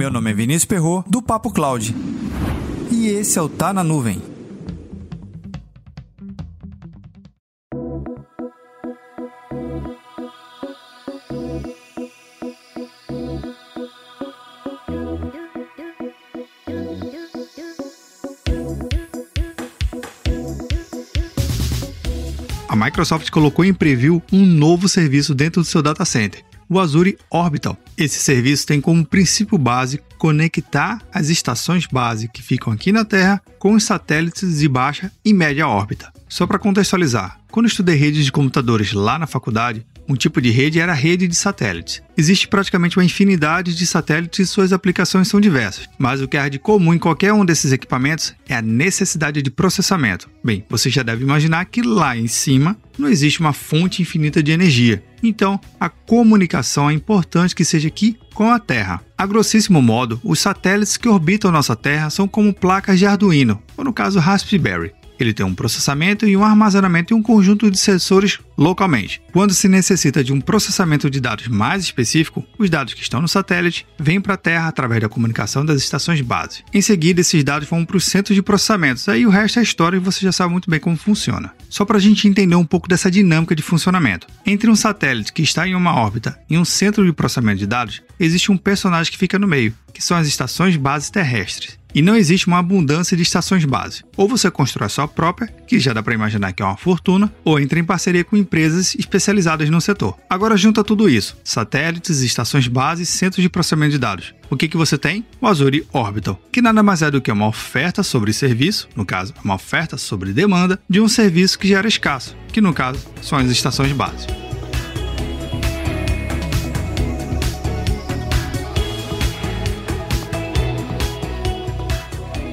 Meu nome é Vinícius Perro do Papo Cloud. E esse é o Tá na Nuvem. A Microsoft colocou em preview um novo serviço dentro do seu data center, o Azure Orbital. Esse serviço tem como princípio base conectar as estações base que ficam aqui na Terra com os satélites de baixa e média órbita. Só para contextualizar, quando estudei redes de computadores lá na faculdade, um tipo de rede era a rede de satélites. Existe praticamente uma infinidade de satélites e suas aplicações são diversas, mas o que há de comum em qualquer um desses equipamentos é a necessidade de processamento. Bem, você já deve imaginar que lá em cima não existe uma fonte infinita de energia. Então, a comunicação é importante que seja aqui com a Terra. A grossíssimo modo, os satélites que orbitam nossa Terra são como placas de Arduino, ou no caso Raspberry. Ele tem um processamento e um armazenamento e um conjunto de sensores localmente. Quando se necessita de um processamento de dados mais específico, os dados que estão no satélite vêm para a Terra através da comunicação das estações base. Em seguida, esses dados vão para os centros de processamentos, aí o resto é história e você já sabe muito bem como funciona. Só para a gente entender um pouco dessa dinâmica de funcionamento. Entre um satélite que está em uma órbita e um centro de processamento de dados, existe um personagem que fica no meio, que são as estações base terrestres. E não existe uma abundância de estações base. Ou você constrói sua própria, que já dá para imaginar que é uma fortuna, ou entra em parceria com empresas especializadas no setor. Agora junta tudo isso: satélites, estações base centros de processamento de dados. O que, que você tem? O Azure Orbital, que nada mais é do que uma oferta sobre serviço, no caso, uma oferta sobre demanda, de um serviço que já era escasso, que no caso são as estações base.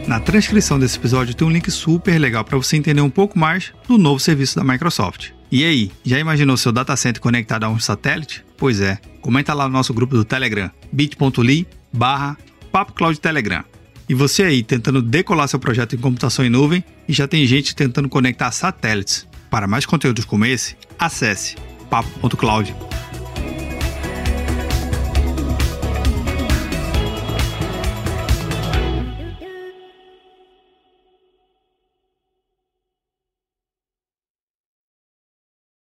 Na transcrição desse episódio tem um link super legal para você entender um pouco mais do novo serviço da Microsoft. E aí, já imaginou seu data center conectado a um satélite? Pois é, comenta lá no nosso grupo do Telegram, bit.ly barra Telegram. E você aí tentando decolar seu projeto em computação em nuvem e já tem gente tentando conectar satélites. Para mais conteúdos como esse, acesse papo.cloud.